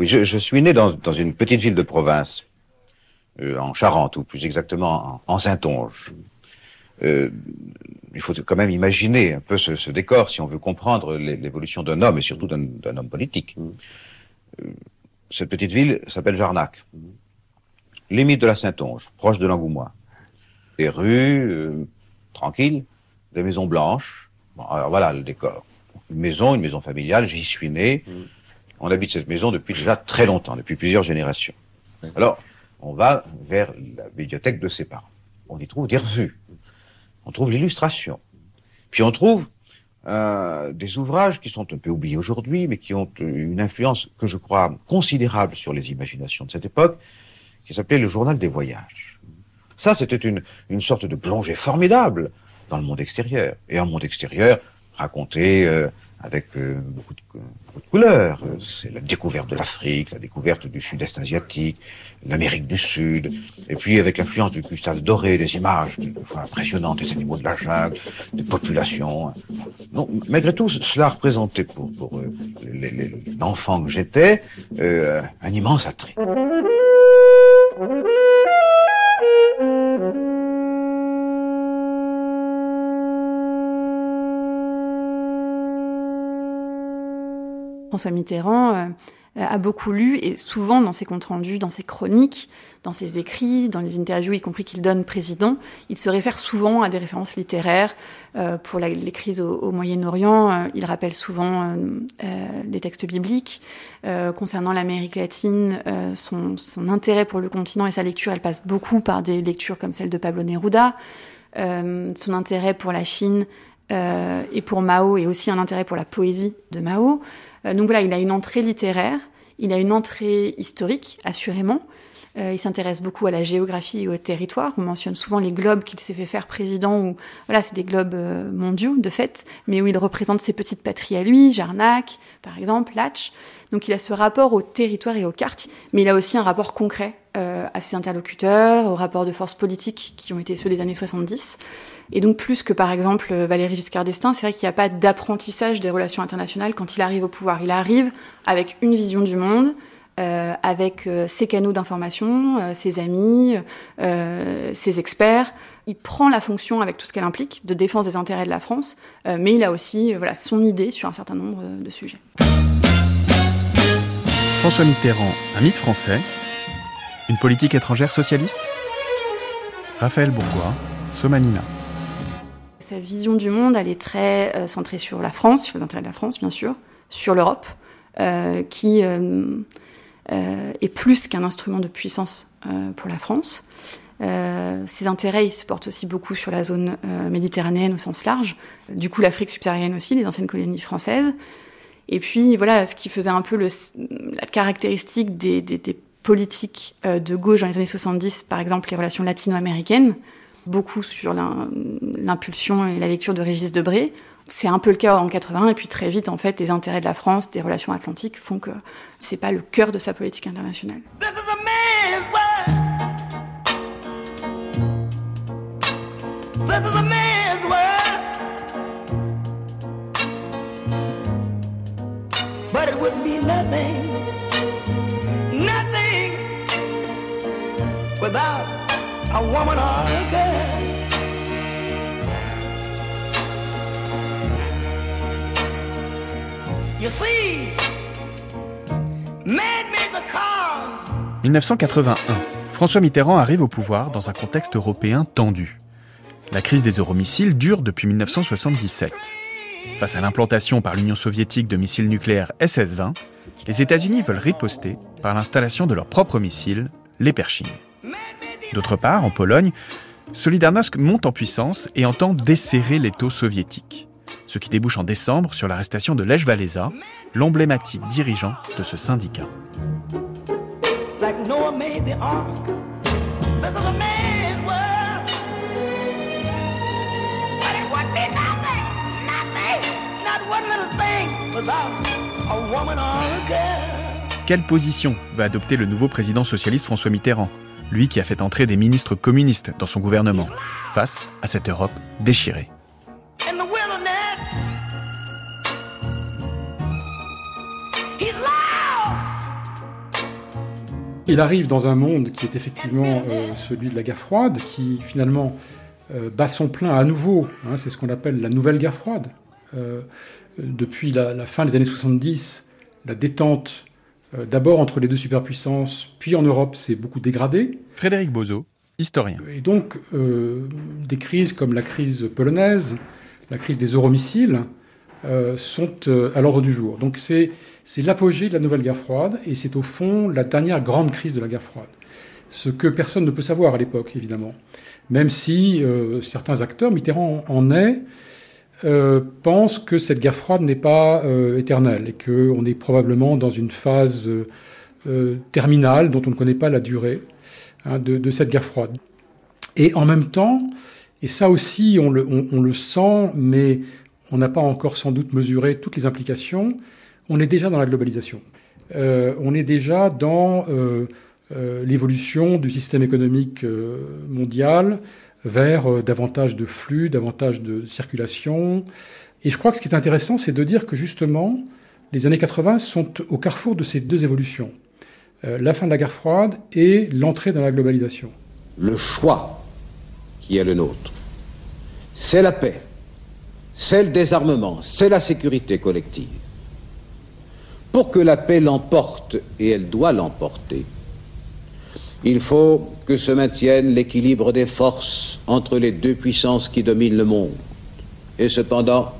Oui, je, suis né dans, une petite ville de province, euh, en Charente, ou plus exactement en, Saintonge. Euh, il faut quand même imaginer un peu ce, décor si on veut comprendre l'évolution d'un homme et surtout d'un homme politique. Euh, cette petite ville s'appelle Jarnac, limite de la Saintonge, proche de l'Angoumois. Des rues tranquilles, des maisons blanches. alors voilà le décor. Une maison, une maison familiale, j'y suis né. On habite cette maison depuis déjà très longtemps, depuis plusieurs générations. Alors, on va vers la bibliothèque de ses parents. On y trouve des revues. On trouve l'illustration. Puis on trouve euh, des ouvrages qui sont un peu oubliés aujourd'hui, mais qui ont une influence que je crois considérable sur les imaginations de cette époque, qui s'appelait le journal des voyages. Ça, c'était une, une sorte de plongée formidable dans le monde extérieur. Et en monde extérieur, raconté euh, avec euh, beaucoup, de, couleurs. C'est la découverte de l'Afrique, la découverte du sud-est asiatique, l'Amérique du Sud, et puis avec l'influence du cristal doré, des images impressionnantes, des animaux de la jungle, des populations. Donc, malgré tout, cela représentait pour, pour euh, l'enfant que j'étais un immense attrait. François Mitterrand euh, a beaucoup lu et souvent dans ses comptes rendus, dans ses chroniques, dans ses écrits, dans les interviews, y compris qu'il donne président, il se réfère souvent à des références littéraires. Euh, pour les crises au, Moyen-Orient, euh, il rappelle souvent des textes bibliques. concernant l'Amérique latine, son, intérêt pour le continent et sa lecture, elle passe beaucoup par des lectures comme celle de Pablo Neruda. son intérêt pour la Chine et pour Mao et aussi un intérêt pour la poésie de Mao. Euh, donc voilà, il a une entrée littéraire, il a une entrée historique, assurément. Euh, il s'intéresse beaucoup à la géographie et au territoire. On mentionne souvent les globes qu'il s'est fait faire président, ou voilà, c'est des globes euh, mondiaux de fait, mais où il représente ses petites patries à lui, Jarnac, par exemple, Latch. Donc il a ce rapport au territoire et aux cartes, mais il a aussi un rapport concret euh, à ses interlocuteurs, aux rapports de force politiques qui ont été ceux des années 70. Et donc plus que par exemple Valéry Giscard d'Estaing, c'est vrai qu'il n'y a pas d'apprentissage des relations internationales quand il arrive au pouvoir. Il arrive avec une vision du monde, avec euh, ses canaux d'information, euh, ses amis, ses experts. Il prend la fonction avec tout ce qu'elle implique de défense des intérêts de la France, mais il a aussi voilà, son idée sur un certain nombre de sujets. François Mitterrand, un mythe français, une politique étrangère socialiste Raphaël Bourgois, Somanina. Sa vision du monde, elle est très centrée sur la France, sur les intérêts de la France, bien sûr, sur l'Europe, qui euh, est plus qu'un instrument de puissance euh, pour la France. Euh, ses intérêts, ils se portent aussi beaucoup sur la zone méditerranéenne au sens large, du coup l'Afrique subsaharienne aussi, les anciennes colonies françaises. Et puis voilà, ce qui faisait un peu la caractéristique des, politiques de gauche dans les années 70, par exemple les relations latino-américaines, beaucoup sur l'impulsion et la lecture de Régis Debré, c'est un peu le cas en 80, et puis très vite, en fait, les intérêts de la France, des relations atlantiques, font que c'est pas le cœur de sa politique internationale. Without a woman or a girl. 1981, François Mitterrand arrive au pouvoir dans un contexte européen tendu. La crise des euromissiles dure depuis 1977. Face à l'implantation par l'Union soviétique de missiles nucléaires SS-20, les États-Unis veulent riposter par l'installation de leurs propres missiles, les Pershing. D'autre part, en Pologne, Solidarnosc monte en puissance et entend desserrer l'étau soviétique ce qui débouche en décembre sur l'arrestation de Lech Walesa, l'emblématique dirigeant de ce syndicat. Quelle position va adopter le nouveau président socialiste François Mitterrand, lui qui a fait entrer des ministres communistes dans son gouvernement, face à cette Europe déchirée? Il arrive dans un monde qui est effectivement celui de la guerre froide, qui finalement bat son plein à nouveau. Hein, c'est ce qu'on appelle la nouvelle guerre froide. depuis la, fin des années 70, la détente d'abord entre les deux superpuissances, puis en Europe, s'est beaucoup dégradée. Frédéric Bozo, historien. Et donc, des crises comme la crise polonaise, la crise des euromissiles, euh, sont euh, à l'ordre du jour. Donc c'est l'apogée de la nouvelle guerre froide et c'est au fond la dernière grande crise de la guerre froide. Ce que personne ne peut savoir à l'époque, évidemment. Même si euh, certains acteurs, Mitterrand en est, pensent que cette guerre froide n'est pas éternelle et qu'on est probablement dans une phase terminale dont on ne connaît pas la durée hein, de, cette guerre froide. Et en même temps, et ça aussi on le sent, mais on n'a pas encore sans doute mesuré toutes les implications, on est déjà dans la globalisation. Euh, on est déjà dans euh, euh, l'évolution du système économique mondial vers davantage de flux, davantage de circulation. Et je crois que ce qui est intéressant, c'est de dire que justement, les années 80 sont au carrefour de ces deux évolutions. la fin de la guerre froide et l'entrée dans la globalisation. Le choix qui est le nôtre, c'est la paix c'est le désarmement, c'est la sécurité collective. Pour que la paix l'emporte, et elle doit l'emporter, il faut que se maintienne l'équilibre des forces entre les deux puissances qui dominent le monde. Et cependant,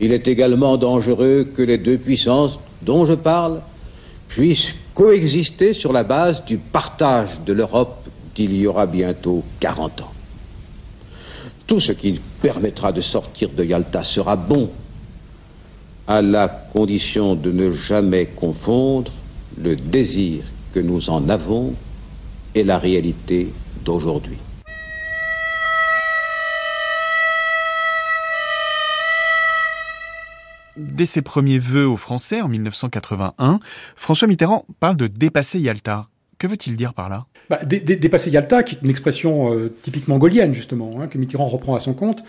il est également dangereux que les deux puissances dont je parle puissent coexister sur la base du partage de l'Europe d'il y aura bientôt 40 ans. Tout ce qui permettra de sortir de Yalta sera bon, à la condition de ne jamais confondre le désir que nous en avons et la réalité d'aujourd'hui. Dès ses premiers vœux aux Français en 1981, François Mitterrand parle de dépasser Yalta. Que veut-il dire par là? Bah, Dépasser Yalta, qui est une expression euh, typiquement gaulienne, justement, hein, que Mitterrand reprend à son compte,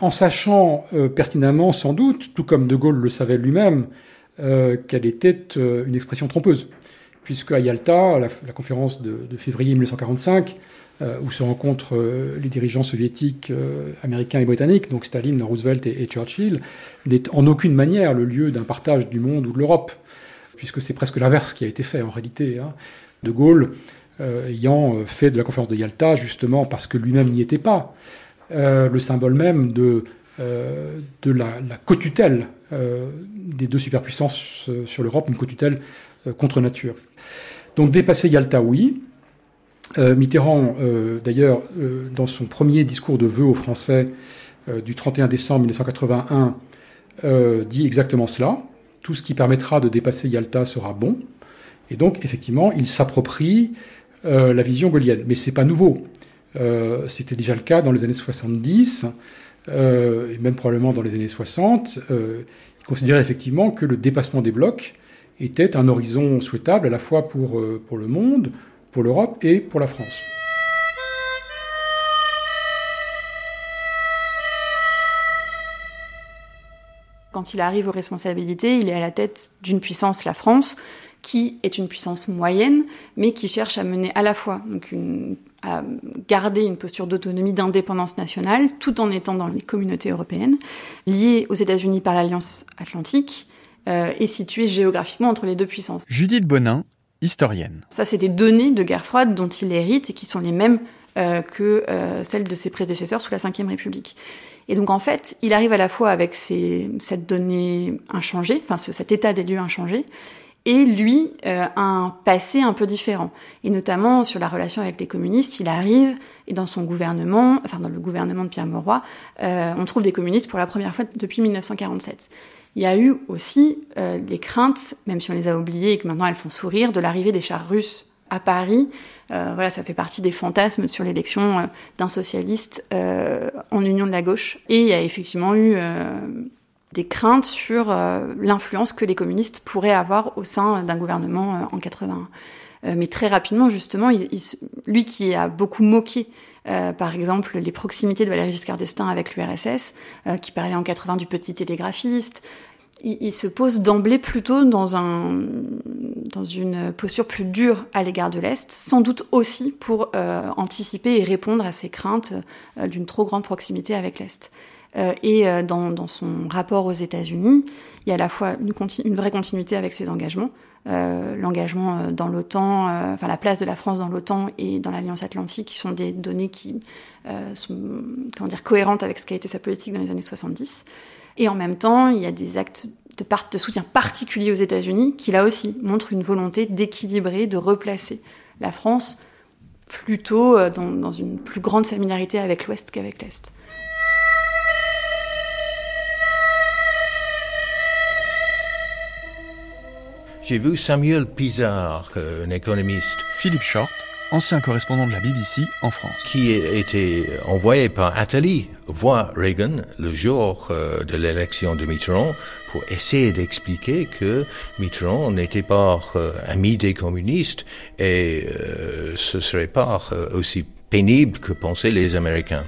en sachant euh, pertinemment, sans doute, tout comme De Gaulle le savait lui-même, euh, qu'elle était une expression trompeuse. Puisque à Yalta, la, la conférence de, de, février 1945, où se rencontrent les dirigeants soviétiques, américains et britanniques, donc Staline, Roosevelt et, Churchill, n'est en aucune manière le lieu d'un partage du monde ou de l'Europe, puisque c'est presque l'inverse qui a été fait en réalité. Hein. De Gaulle euh, ayant euh, fait de la conférence de Yalta, justement parce que lui-même n'y était pas, euh, le symbole même de, de la, co-tutelle des deux superpuissances sur l'Europe, une co-tutelle contre nature. Donc dépasser Yalta, oui. Mitterrand, d'ailleurs, dans son premier discours de vœux aux Français du 31 décembre 1981, dit exactement cela. Tout ce qui permettra de dépasser Yalta sera bon. Et donc, effectivement, il s'approprie euh, la vision gaulienne. Mais c'est pas nouveau. Euh, c'était déjà le cas dans les années 70, euh, et même probablement dans les années 60. il considérait effectivement que le dépassement des blocs était un horizon souhaitable à la fois pour, pour le monde, pour l'Europe et pour la France. Quand il arrive aux responsabilités, il est à la tête d'une puissance, la France, qui est une puissance moyenne, mais qui cherche à mener à la fois donc à garder une posture d'autonomie, d'indépendance nationale, tout en étant dans les communautés européennes, liées aux États-Unis par l'Alliance Atlantique euh, et située géographiquement entre les deux puissances. Judith Bonin, historienne. Ça, c'est des données de guerre froide dont il hérite et qui sont les mêmes euh, que euh, celles de ses prédécesseurs sous la Ve République. Et donc en fait, il arrive à la fois avec cette donnée inchangée, enfin cet état des lieux inchangé, et lui euh, un passé un peu différent. Et notamment sur la relation avec les communistes, il arrive, et dans son gouvernement, enfin dans le gouvernement de Pierre Mauroy, euh, on trouve des communistes pour la première fois depuis 1947. Il y a eu aussi euh, les craintes, même si on les a oubliées et que maintenant elles font sourire, de l'arrivée des chars russes à Paris. Euh, voilà, ça fait partie des fantasmes sur l'élection euh, d'un socialiste en union de la gauche. Et il y a effectivement eu des craintes sur euh, l'influence que les communistes pourraient avoir au sein d'un gouvernement euh, en 81. Euh, mais très rapidement, justement, lui qui a beaucoup moqué par exemple, les proximités de Valéry Giscard d'Estaing avec l'URSS, qui parlait en 80 du petit télégraphiste, il, se pose d'emblée plutôt dans, un, dans une posture plus dure à l'égard de l'Est, sans doute aussi pour anticiper et répondre à ces craintes d'une trop grande proximité avec l'Est. Euh, et dans, dans, son rapport aux États-Unis, il y a à la fois une, vraie continuité avec ses engagements, l'engagement dans l'OTAN, enfin la place de la France dans l'OTAN et dans l'Alliance Atlantique, sont des données qui sont comment dire, cohérentes avec ce qu'a été sa politique dans les années 70. Et en même temps, il y a des actes de, soutien particuliers aux États-Unis qui, là aussi, montrent une volonté d'équilibrer, de replacer la France plutôt euh, dans une plus grande familiarité avec l'Ouest qu'avec l'Est. J'ai vu Samuel Pizarre, euh, un économiste. Philippe Short, ancien correspondant de la BBC en France. Qui était envoyé par Attali voir Reagan le jour euh, de l'élection de Mitterrand pour essayer d'expliquer que Mitterrand n'était pas euh, ami des communistes et ce serait pas aussi pénible que pensaient les Américains.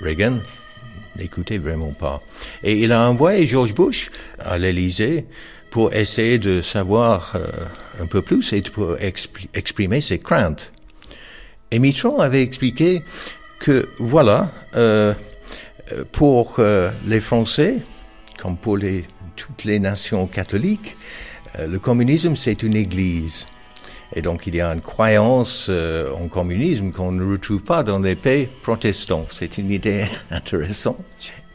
Reagan n'écoutait vraiment pas. Et il a envoyé George Bush à l'Élysée pour essayer de savoir un peu plus et pour exprimer ses craintes. Et Mitterrand avait expliqué que voilà, euh, pour euh, les Français, comme pour les, toutes les nations catholiques, euh, le communisme c'est une église. Et donc il y a une croyance euh, en communisme qu'on ne retrouve pas dans les pays protestants. C'est une idée intéressante.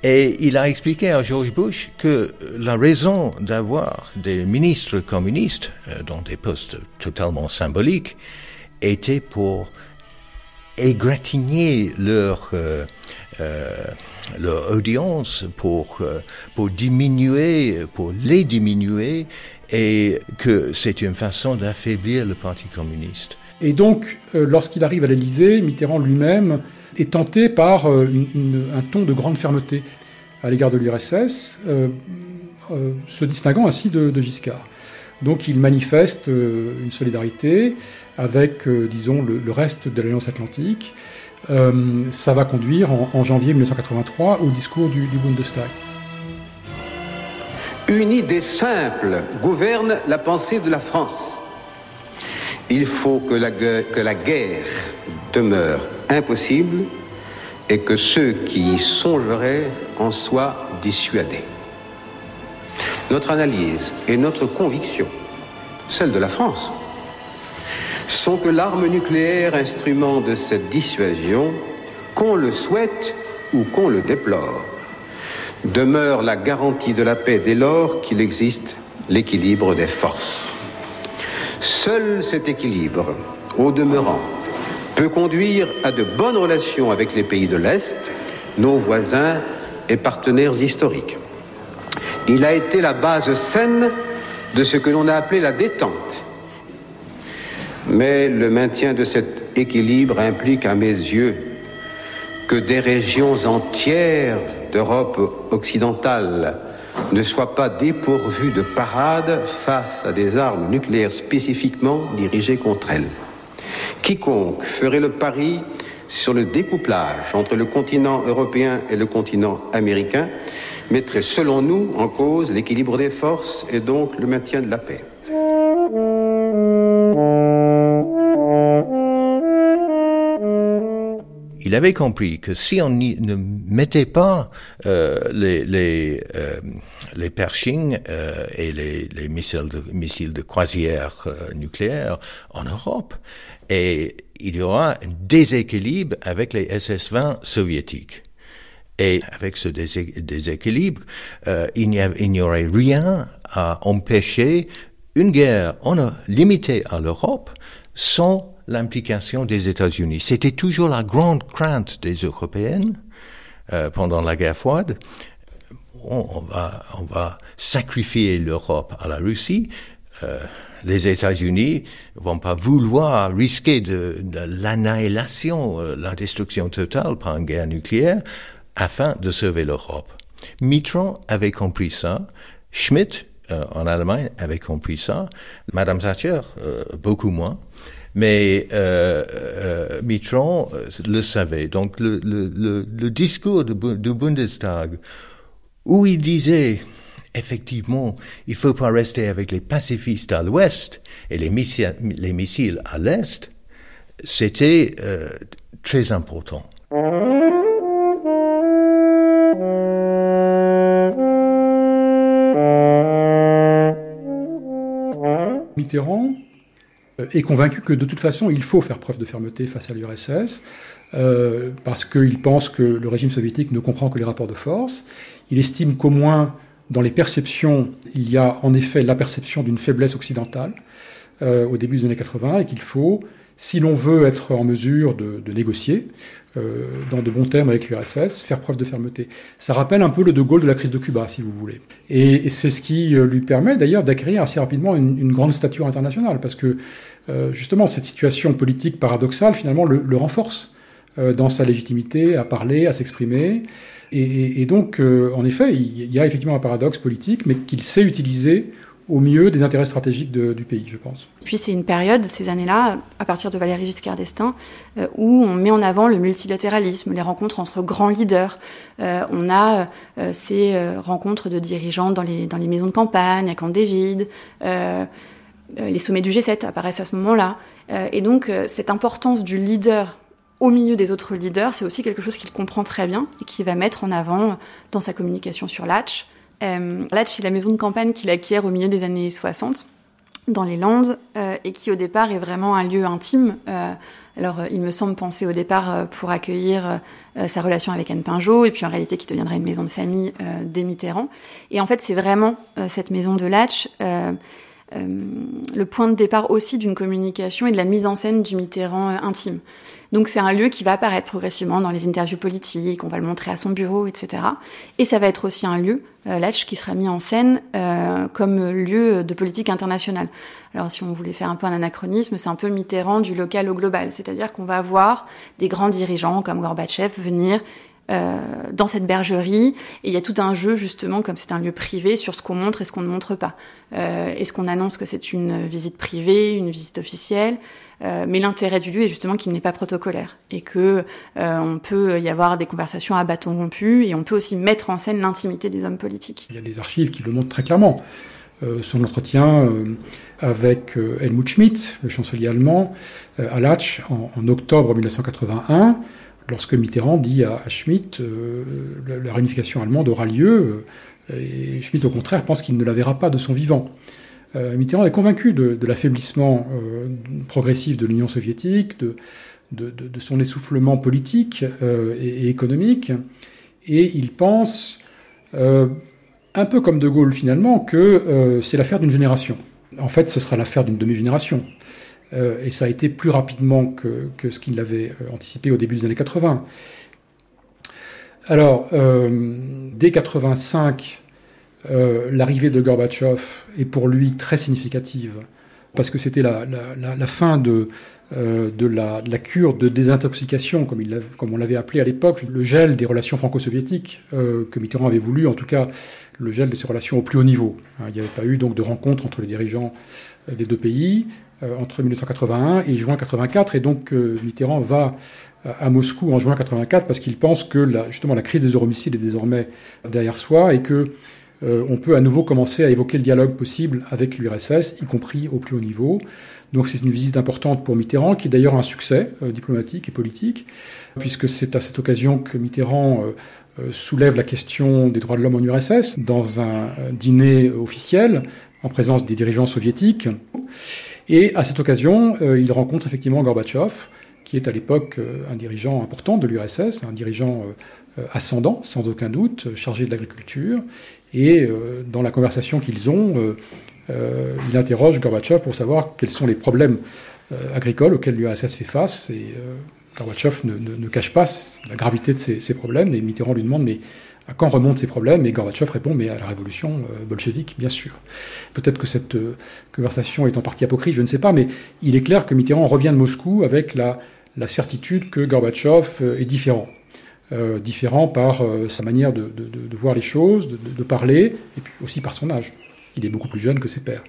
Et il a expliqué à George Bush que la raison d'avoir des ministres communistes dans des postes totalement symboliques était pour égratigner leur, euh, euh, leur audience pour, euh, pour diminuer, pour les diminuer, et que c'est une façon d'affaiblir le Parti communiste. Et donc, lorsqu'il arrive à l'Élysée, Mitterrand lui-même est tenté par un ton de grande fermeté à l'égard de l'URSS, se distinguant ainsi de, Giscard. Donc il manifeste une solidarité, avec, euh, disons, le, reste de l'Alliance Atlantique. Euh, ça va conduire en, janvier 1983 au discours du, Bundestag. Une idée simple gouverne la pensée de la France. Il faut que la, guerre demeure impossible et que ceux qui y songeraient en soient dissuadés. Notre analyse et notre conviction, celle de la France, sont que l'arme nucléaire, instrument de cette dissuasion, qu'on le souhaite ou qu'on le déplore, demeure la garantie de la paix dès lors qu'il existe l'équilibre des forces. Seul cet équilibre, au demeurant, peut conduire à de bonnes relations avec les pays de l'Est, nos voisins et partenaires historiques. Il a été la base saine de ce que l'on a appelé la détente mais le maintien de cet équilibre implique, à mes yeux, que des régions entières d'Europe occidentale ne soient pas dépourvues de parade face à des armes nucléaires spécifiquement dirigées contre elles. Quiconque ferait le pari sur le découplage entre le continent européen et le continent américain mettrait, selon nous, en cause l'équilibre des forces et donc le maintien de la paix. Il avait compris que si on ne mettait pas euh, les les, euh, Pershing euh, et les, les, missiles de croisière nucléaires en Europe, et il y aura un déséquilibre avec les SS-20 soviétiques. Et avec ce déséquilibre, il n'y aurait rien à empêcher une guerre on a limité à l'Europe sans l'implication des États-Unis. C'était toujours la grande crainte des Européennes euh, pendant la guerre froide. On, va, sacrifier l'Europe à la Russie. Euh, les États-Unis vont pas vouloir risquer de, l'annihilation, euh, la destruction totale par une guerre nucléaire afin de sauver l'Europe. Mitterrand avait compris ça. Schmidt, en Allemagne, avait compris ça. Madame Thatcher, beaucoup moins. Mais euh, euh, Mitterrand euh, le savait. Donc le, discours du Bundestag, où il disait effectivement, il ne faut pas rester avec les pacifistes à l'ouest et les missiles, les missiles à l'est. C'était euh, très important. Mitterrand est convaincu que de toute façon, il faut faire preuve de fermeté face à l'URSS, euh, parce qu'il pense que le régime soviétique ne comprend que les rapports de force. Il estime qu'au moins dans les perceptions, il y a en effet la perception d'une faiblesse occidentale euh, au début des années 80 et qu'il faut, si l'on veut être en mesure de, négocier euh, dans de bons termes avec l'URSS, faire preuve de fermeté. Ça rappelle un peu le De Gaulle de la crise de Cuba, si vous voulez. Et, c'est ce qui euh, lui permet d'ailleurs d'acquérir assez rapidement une, grande stature internationale, parce que justement cette situation politique paradoxale finalement le renforce dans sa légitimité à parler, à s'exprimer. Et, donc, euh, en effet, il y a effectivement un paradoxe politique, mais qu'il sait utiliser au mieux des intérêts stratégiques du pays, je pense. Puis c'est une période, ces années-là, à partir de Valéry Giscard d'Estaing, euh, où on met en avant le multilatéralisme, les rencontres entre grands leaders. Euh, on a ces rencontres de dirigeants dans les, maisons de campagne, à Camp David. les sommets du G7 apparaissent à ce moment-là. et donc, cette importance du leader au milieu des autres leaders, c'est aussi quelque chose qu'il comprend très bien et qu'il va mettre en avant dans sa communication sur Latch. Euh, Latch, c'est la maison de campagne qu'il acquiert au milieu des années 60 dans les Landes euh, et qui au départ est vraiment un lieu intime. Euh, alors il me semble penser au départ pour accueillir sa relation avec Anne Pinjot et puis en réalité qui deviendra une maison de famille des Mitterrand. Et en fait c'est vraiment cette maison de Latch le point de départ aussi d'une communication et de la mise en scène du Mitterrand intime. Donc c'est un lieu qui va apparaître progressivement dans les interviews politiques, on va le montrer à son bureau, etc. Et ça va être aussi un lieu, euh, Latch, qui sera mis en scène euh, comme lieu de politique internationale. Alors si on voulait faire un peu un anachronisme, c'est un peu Mitterrand du local au global, c'est-à-dire qu'on va voir des grands dirigeants comme Gorbatchev venir euh, dans cette bergerie. Et il y a tout un jeu, justement, comme c'est un lieu privé, sur ce qu'on montre et ce qu'on ne montre pas. Euh, Est-ce qu'on annonce que c'est une visite privée, une visite officielle euh, mais l'intérêt du lieu est justement qu'il n'est pas protocolaire et que euh, on peut y avoir des conversations à bâton rompu et on peut aussi mettre en scène l'intimité des hommes politiques. Il y a des archives qui le montrent très clairement. Euh, son entretien avec Helmut Schmidt, le chancelier allemand, à Latch en, en, octobre 1981, lorsque Mitterrand dit à, Schmitt euh, la, réunification allemande aura lieu, euh, et Schmitt au contraire pense qu'il ne la verra pas de son vivant. Euh, Mitterrand est convaincu de, l'affaiblissement progressif de l'Union soviétique, de, son essoufflement politique et, économique, et il pense, un peu comme De Gaulle finalement, que c'est l'affaire d'une génération. En fait, ce sera l'affaire d'une demi-génération. Euh, et ça a été plus rapidement que, ce qu'il avait euh, anticipé au début des années 80. Alors, euh, dès 85, l'arrivée de Gorbatchev est pour lui très significative, parce que c'était la, fin de, la, cure de désintoxication, comme, on l'avait appelé à l'époque, le gel des relations franco-soviétiques que Mitterrand avait voulu, en tout cas le gel de ces relations au plus haut niveau. Hein, il n'y avait pas eu donc de rencontre entre les dirigeants des deux pays. Euh, entre 1981 et juin 84. Et donc euh, Mitterrand va euh, à Moscou en juin 84 parce qu'il pense que justement la crise des euromissiles est désormais derrière soi et que on peut à nouveau commencer à évoquer le dialogue possible avec l'URSS, y compris au plus haut niveau. Donc c'est une visite importante pour Mitterrand, qui est d'ailleurs un succès diplomatique et politique, puisque c'est à cette occasion que Mitterrand soulève la question des droits de l'homme en URSS dans un dîner officiel en présence des dirigeants soviétiques. Et à cette occasion, euh, il rencontre effectivement Gorbatchev, qui est à l'époque euh, un dirigeant important de l'URSS, un dirigeant euh, ascendant, sans aucun doute, chargé de l'agriculture. Et dans la conversation qu'ils ont, il interroge Gorbatchev pour savoir quels sont les problèmes agricoles auxquels l'URSS fait face. Et Gorbatchev ne, cache pas la gravité de ces, ces problèmes. Et Mitterrand lui demande mais à quand remontent ces problèmes? Et Gorbatchev répond, mais à la révolution euh, bolchevique, bien sûr. Peut-être que cette euh, conversation est en partie apocryphe, je ne sais pas, mais il est clair que Mitterrand revient de Moscou avec la, certitude que Gorbatchev euh, est différent. différent par sa manière de, voir les choses, de, parler, et puis aussi par son âge. Il est beaucoup plus jeune que ses pères.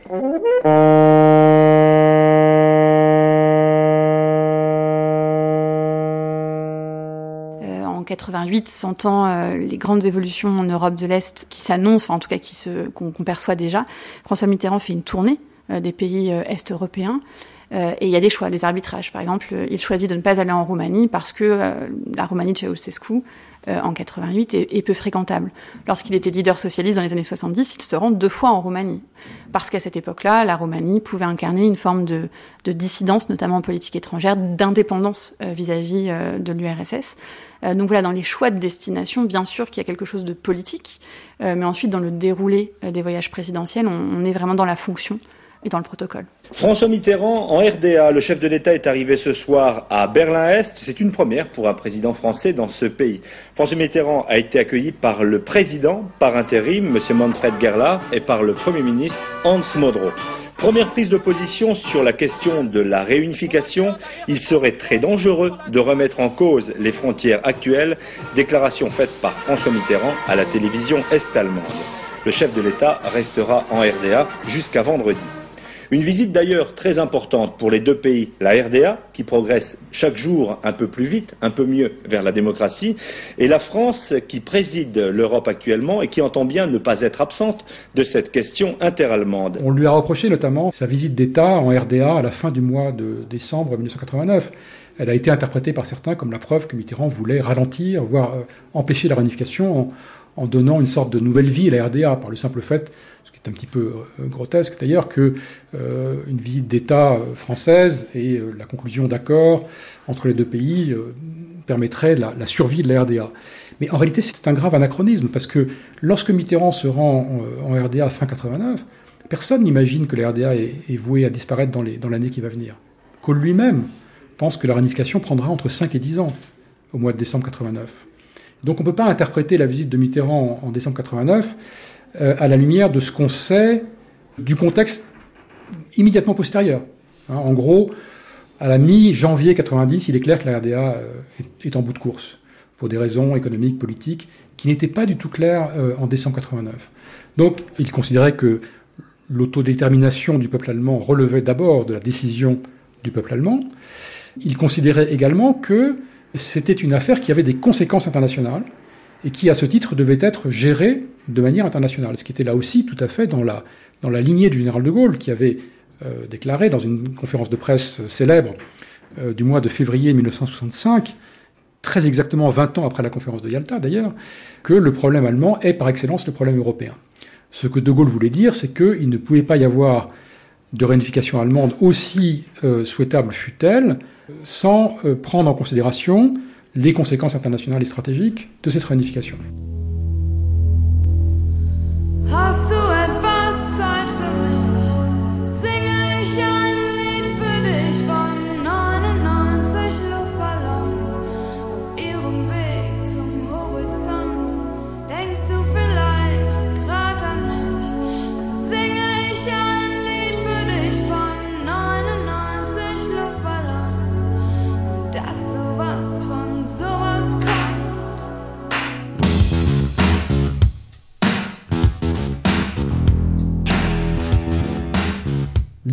88, sentant les grandes évolutions en Europe de l'Est qui s'annoncent, en tout cas qui se, qu'on, perçoit déjà, François Mitterrand fait une tournée des pays est européens. et il y a des choix, des arbitrages. Par exemple, il choisit de ne pas aller en Roumanie parce que la Roumanie de Ceausescu euh, en 88 est, peu fréquentable. Lorsqu'il était leader socialiste dans les années 70, il se rend deux fois en Roumanie. Parce qu'à cette époque-là, la Roumanie pouvait incarner une forme de, dissidence, notamment en politique étrangère, d'indépendance euh, vis-à-vis euh, de l'URSS. donc voilà, dans les choix de destination, bien sûr qu'il y a quelque chose de politique, mais ensuite dans le déroulé des voyages présidentiels, on est vraiment dans la fonction dans le protocole. François Mitterrand, en RDA, le chef de l'État est arrivé ce soir à Berlin-Est. C'est une première pour un président français dans ce pays. François Mitterrand a été accueilli par le président par intérim, M. Manfred Gerlach, et par le Premier ministre Hans Modrow. Première prise de position sur la question de la réunification. Il serait très dangereux de remettre en cause les frontières actuelles. Déclaration faite par François Mitterrand à la télévision est-allemande. Le chef de l'État restera en RDA jusqu'à vendredi. Une visite d'ailleurs très importante pour les deux pays, la RDA, qui progresse chaque jour un peu plus vite, un peu mieux vers la démocratie, et la France, qui préside l'Europe actuellement et qui entend bien ne pas être absente de cette question interallemande. On lui a reproché notamment sa visite d'État en RDA à la fin du mois de décembre 1989. Elle a été interprétée par certains comme la preuve que Mitterrand voulait ralentir, voire euh, empêcher la réunification en, en donnant une sorte de nouvelle vie à la RDA par le simple fait un petit peu euh, grotesque d'ailleurs que euh, une visite d'État euh, française et la conclusion d'accords entre les deux pays permettrait la, survie de la RDA. Mais en réalité, c'est un grave anachronisme parce que lorsque Mitterrand se rend en, RDA fin 89, personne n'imagine que la RDA est, vouée à disparaître dans l'année qui va venir. Kohl lui-même pense que la réunification prendra entre 5 et 10 ans au mois de décembre 89. Donc on ne peut pas interpréter la visite de Mitterrand en décembre 89 euh, à la lumière de ce qu'on sait du contexte immédiatement postérieur. Hein, en gros, à la mi-janvier 90, il est clair que la RDA euh, est, en bout de course, pour des raisons économiques, politiques, qui n'étaient pas du tout claires euh, en décembre 89. Donc, il considérait que l'autodétermination du peuple allemand relevait d'abord de la décision du peuple allemand. Il considérait également que c'était une affaire qui avait des conséquences internationales et qui, à ce titre, devait être gérée de manière internationale, ce qui était là aussi tout à fait dans la, lignée du général de Gaulle, qui avait euh, déclaré dans une conférence de presse célèbre euh, du mois de février 1965, très exactement 20 ans après la conférence de Yalta d'ailleurs, que le problème allemand est par excellence le problème européen. Ce que de Gaulle voulait dire, c'est qu'il ne pouvait pas y avoir de réunification allemande, aussi euh, souhaitable fût-elle, sans prendre en considération les conséquences internationales et stratégiques de cette réunification.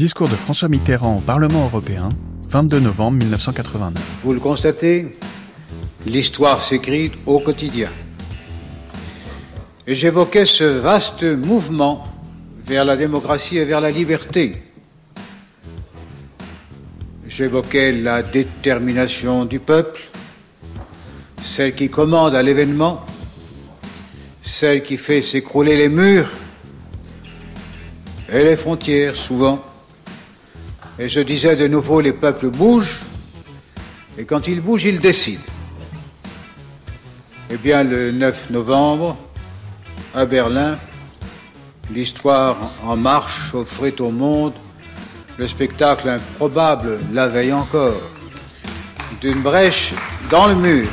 Discours de François Mitterrand au Parlement européen, 22 novembre 1989. Vous le constatez, l'histoire s'écrit au quotidien. Et j'évoquais ce vaste mouvement vers la démocratie et vers la liberté. J'évoquais la détermination du peuple, celle qui commande à l'événement, celle qui fait s'écrouler les murs et les frontières souvent. Et je disais de nouveau, les peuples bougent, et quand ils bougent, ils décident. Eh bien, le 9 novembre, à Berlin, l'histoire en marche offrait au monde le spectacle improbable, la veille encore, d'une brèche dans le mur.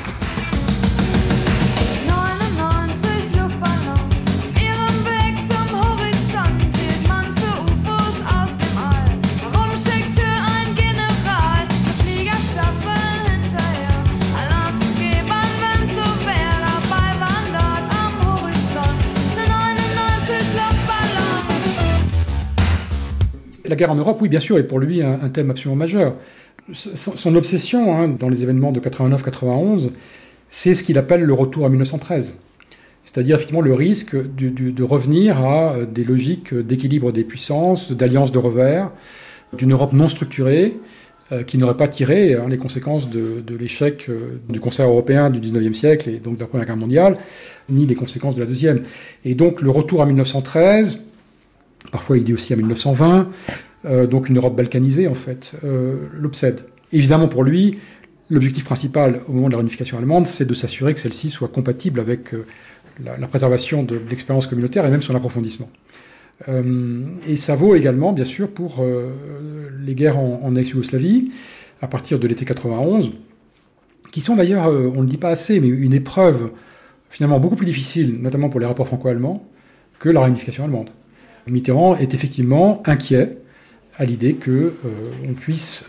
En Europe, oui, bien sûr, est pour lui un, thème absolument majeur. Son, obsession hein, dans les événements de 89-91, c'est ce qu'il appelle le retour à 1913. C'est-à-dire effectivement le risque de, revenir à des logiques d'équilibre des puissances, d'alliance de revers, d'une Europe non structurée, euh, qui n'aurait pas tiré hein, les conséquences de, l'échec euh, du Conseil européen du 19e siècle et donc de la Première Guerre mondiale, ni les conséquences de la Deuxième. Et donc le retour à 1913, parfois il dit aussi à 1920, euh, donc une Europe balkanisée en fait, l'obsède. Évidemment pour lui, l'objectif principal au moment de la réunification allemande, c'est de s'assurer que celle-ci soit compatible avec la, préservation de l'expérience communautaire et même son approfondissement. Euh, et ça vaut également, bien sûr, pour euh, les guerres en, ex-Yougoslavie, à partir de l'été 91, qui sont d'ailleurs, euh, on ne le dit pas assez, mais une épreuve finalement beaucoup plus difficile, notamment pour les rapports franco-allemands, que la réunification allemande. Mitterrand est effectivement inquiet à l'idée que on puisse,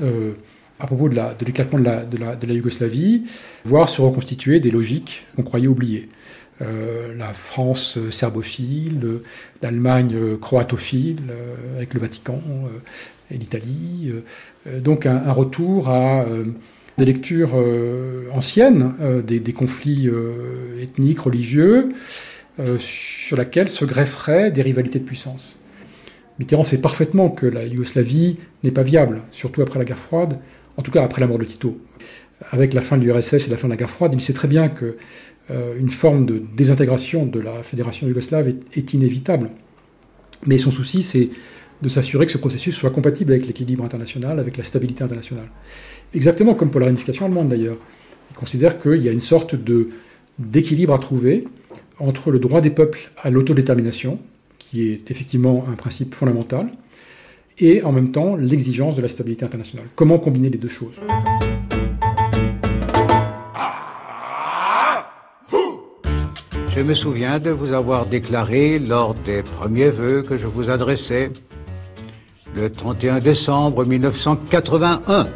à propos de l'éclatement de, la, de la Yougoslavie, voir se reconstituer des logiques qu'on croyait oubliées. Euh, la France serbophile, l'Allemagne croatophile euh, avec le Vatican et l'Italie. Euh, donc un, retour à des lectures anciennes des, conflits ethniques, religieux, sur laquelle se grefferaient des rivalités de puissance. Mitterrand sait parfaitement que la Yougoslavie n'est pas viable, surtout après la guerre froide, en tout cas après la mort de Tito. Avec la fin de l'URSS et la fin de la guerre froide, il sait très bien que euh, une forme de désintégration de la fédération yougoslave est, inévitable. Mais son souci, c'est de s'assurer que ce processus soit compatible avec l'équilibre international, avec la stabilité internationale. Exactement comme pour la réunification allemande d'ailleurs. Il considère qu'il y a une sorte d'équilibre à trouver entre le droit des peuples à l'autodétermination, qui est effectivement un principe fondamental, et en même temps l'exigence de la stabilité internationale. Comment combiner les deux choses? Je me souviens de vous avoir déclaré lors des premiers vœux que je vous adressais le 31 décembre 1981.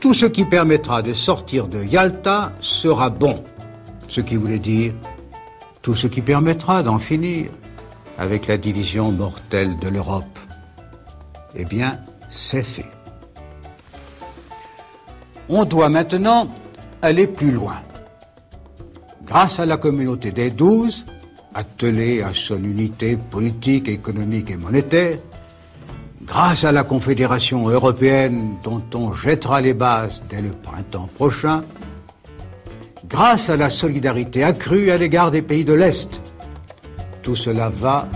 Tout ce qui permettra de sortir de Yalta sera bon. Ce qui voulait dire tout ce qui permettra d'en finir avec la division mortelle de l'Europe. Eh bien, c'est fait. On doit maintenant aller plus loin grâce à la communauté des douze, attelée à son unité politique, économique et monétaire, grâce à la Confédération européenne dont on jettera les bases dès le printemps prochain, grâce à la solidarité accrue à l'égard des pays de l'Est, tout cela va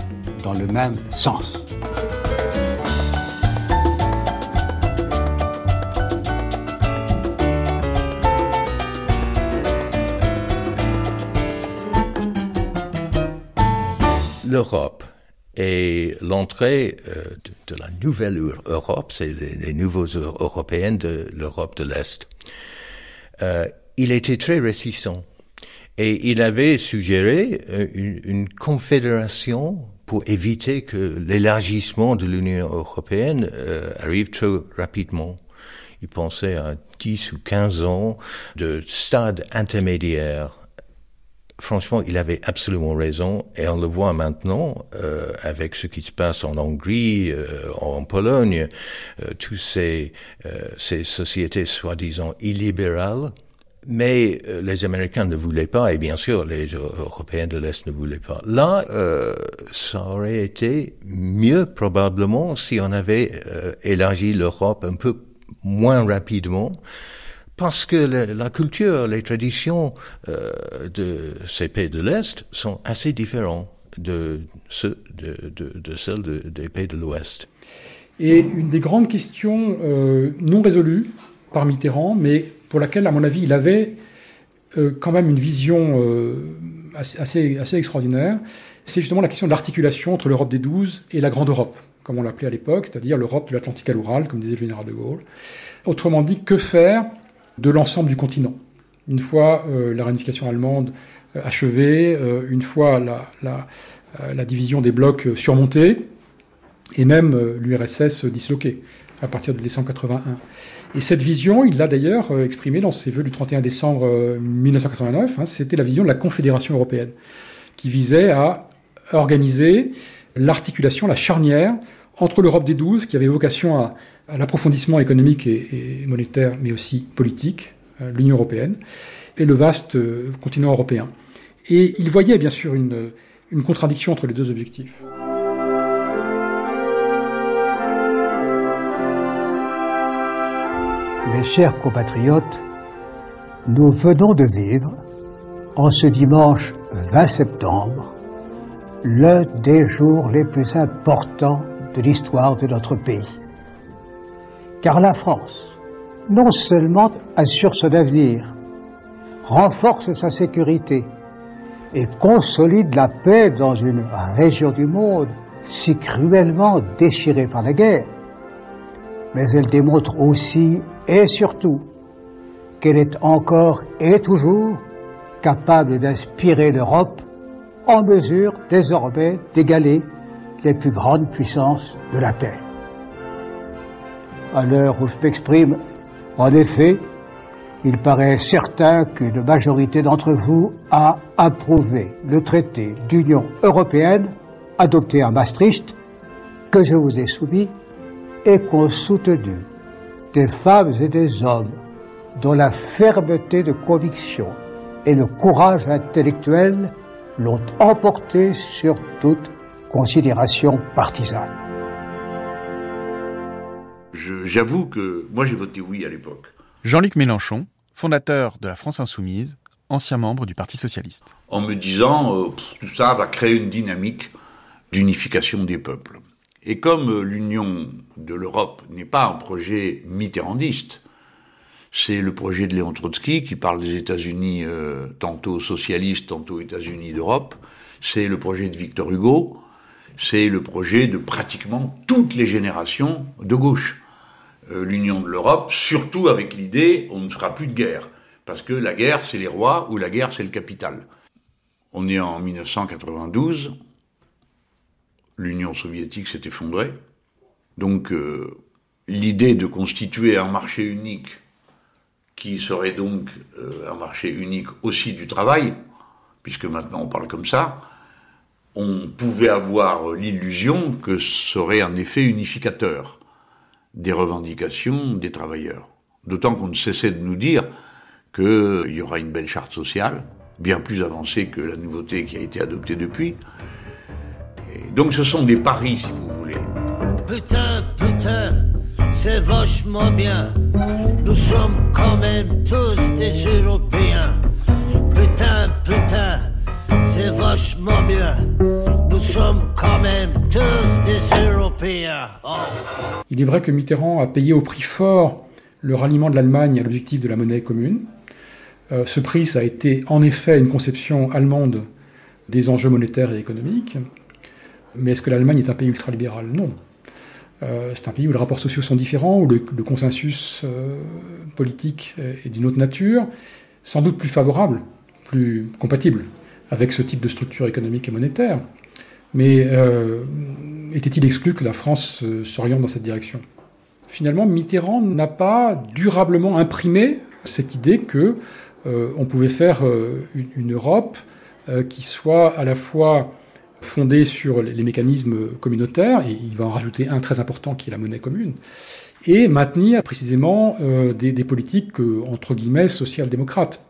dans le même sens. l'Europe et l'entrée euh, de, la nouvelle Europe, c'est les, nouveaux Européens de l'Europe de l'Est, euh, il était très réticent. Et il avait suggéré euh, une, confédération pour éviter que l'élargissement de l'Union européenne arrive trop rapidement. Il pensait à 10 ou 15 ans de stade intermédiaire franchement, il avait absolument raison, et on le voit maintenant euh, avec ce qui se passe en Hongrie, euh, en Pologne, euh, toutes ces sociétés soi-disant illibérales. Mais les Américains ne voulaient pas, et bien sûr les Européens de l'Est ne voulaient pas. Là, ça aurait été mieux probablement si on avait élargi l'Europe un peu moins rapidement parce que la, culture, les traditions euh, de ces pays de l'Est sont assez différentes de, de, celles des pays de l'Ouest. Et une des grandes questions euh, non résolues par Mitterrand, mais pour laquelle, à mon avis, il avait euh, quand même une vision assez, assez, extraordinaire, c'est justement la question de l'articulation entre l'Europe des douze et la Grande Europe, comme on l'appelait à l'époque, c'est-à-dire l'Europe de l'Atlantique à l'Oural, comme disait le général de Gaulle. Autrement dit, que faire de l'ensemble du continent? Une fois euh, la réunification allemande euh, achevée, euh, une fois la, la, division des blocs surmontée, et même l'URSS disloquée à partir de 1981. Et cette vision, il l'a d'ailleurs exprimée dans ses vœux du 31 décembre 1989, hein, c'était la vision de la Confédération européenne, qui visait à organiser l'articulation, la charnière entre l'Europe des douze, qui avait vocation à, l'approfondissement économique et, monétaire, mais aussi politique, l'Union européenne et le vaste continent européen. Et il voyait bien sûr une contradiction entre les deux objectifs. Mes chers compatriotes, nous venons de vivre, en ce dimanche 20 septembre, l'un des jours les plus importants de l'histoire de notre pays. Car la France, non seulement assure son avenir, renforce sa sécurité et consolide la paix dans une région du monde si cruellement déchirée par la guerre, mais elle démontre aussi et surtout qu'elle est encore et toujours capable d'inspirer l'Europe en mesure désormais d'égaler les plus grandes puissances de la Terre. À l'heure où je m'exprime, en effet, il paraît certain qu'une majorité d'entre vous a approuvé le traité d'Union européenne adopté à Maastricht, que je vous ai soumis, et qu'ont soutenu des femmes et des hommes dont la fermeté de conviction et le courage intellectuel l'ont emporté sur toute considération partisane. J'avoue que moi j'ai voté oui à l'époque. Jean-Luc Mélenchon, fondateur de la France Insoumise, ancien membre du Parti Socialiste. En me disant, euh, tout ça va créer une dynamique d'unification des peuples. Et comme l'union de l'Europe n'est pas un projet mitterrandiste, c'est le projet de Léon Trotsky qui parle des États-Unis euh, tantôt socialistes, tantôt États-Unis d'Europe, c'est le projet de Victor Hugo, c'est le projet de pratiquement toutes les générations de gauche. Euh, l'union de l'Europe, surtout avec l'idée on ne fera plus de guerre, parce que la guerre c'est les rois ou la guerre c'est le capital. On est en 1992, l'Union soviétique s'est effondrée, donc euh, l'idée de constituer un marché unique qui serait donc euh, un marché unique aussi du travail, puisque maintenant on parle comme ça, on pouvait avoir l'illusion que ce serait un effet unificateur des revendications des travailleurs. D'autant qu'on ne cessait de nous dire qu'il y aura une belle charte sociale, bien plus avancée que la nouveauté qui a été adoptée depuis. Donc ce sont des paris, si vous voulez. Putain, putain, c'est vachement bien. Nous sommes quand même tous des Européens. Putain, putain, c'est vachement bien. Nous sommes quand même tous des Européens. Oh. Il est vrai que Mitterrand a payé au prix fort le ralliement de l'Allemagne à l'objectif de la monnaie commune. Euh, ce prix, ça a été en effet une conception allemande des enjeux monétaires et économiques. Mais est-ce que l'Allemagne est un pays ultralibéral? Non. Euh, c'est un pays où les rapports sociaux sont différents, où le, consensus euh, politique est d'une autre nature, sans doute plus favorable, plus compatible avec ce type de structure économique et monétaire. Mais euh, était-il exclu que la France s'oriente dans cette direction? Finalement, Mitterrand n'a pas durablement imprimé cette idée que on pouvait faire une, Europe qui soit à la fois fondée sur les, mécanismes communautaires, et il va en rajouter un très important qui est la monnaie commune, et maintenir précisément des, des, politiques entre guillemets social-démocrates.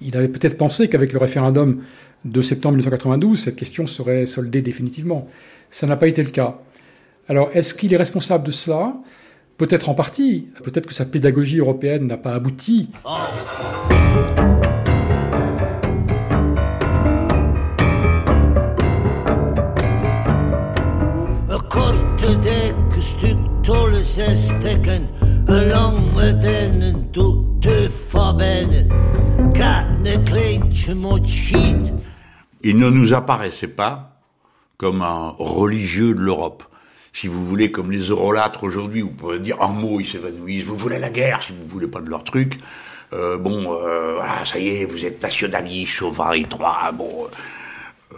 Il avait peut-être pensé qu'avec le référendum de septembre 1992, cette question serait soldée définitivement. Ça n'a pas été le cas. Alors, est-ce qu'il est responsable de cela? Peut-être en partie. Peut-être que sa pédagogie européenne n'a pas abouti. Il ne nous apparaissait pas comme un religieux de l'Europe. Si vous voulez, comme les eurolâtres aujourd'hui, vous pouvez dire un mot, ils s'évanouissent, vous voulez la guerre si vous voulez pas de leur truc. Euh, bon, euh, ça y est, vous êtes nationaliste, chauvin, trois, bon... Euh,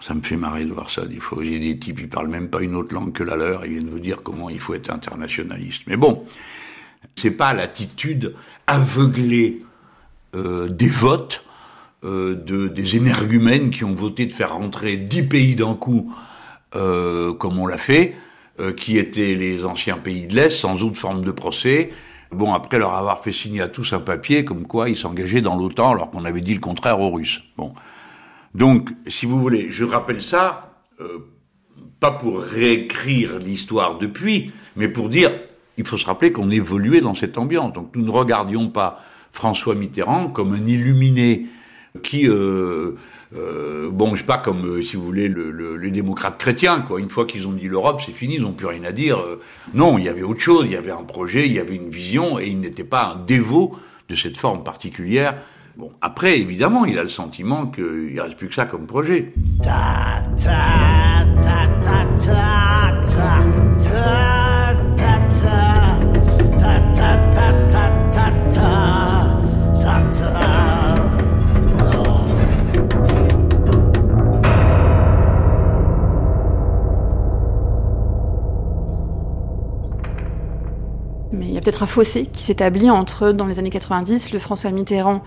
ça me fait marrer de voir ça des fois. J'ai des types, ils parlent même pas une autre langue que la leur, ils viennent vous dire comment il faut être internationaliste. Mais bon, c'est pas l'attitude aveuglée euh, des votes euh, de, des énergumènes qui ont voté de faire rentrer dix pays d'un coup, euh, comme on l'a fait, qui étaient les anciens pays de l'Est, sans autre forme de procès, Bon, après leur avoir fait signer à tous un papier comme quoi ils s'engageaient dans l'OTAN alors qu'on avait dit le contraire aux Russes. Bon. Donc, si vous voulez, je rappelle ça, euh, pas pour réécrire l'histoire depuis, mais pour dire, il faut se rappeler qu'on évoluait dans cette ambiance. Donc nous ne regardions pas François Mitterrand comme un illuminé qui, euh, euh, bon, je sais pas, comme si vous voulez le, les démocrates chrétiens, quoi. Une fois qu'ils ont dit l'Europe, c'est fini, ils n'ont plus rien à dire. Non, il y avait autre chose, il y avait un projet, il y avait une vision, et il n'était pas un dévot de cette forme particulière. Bon, après, évidemment, il a le sentiment qu'il ne reste plus que ça comme projet. Ta, ta, ta, peut-être un fossé qui s'établit entre, dans les années 90, le François Mitterrand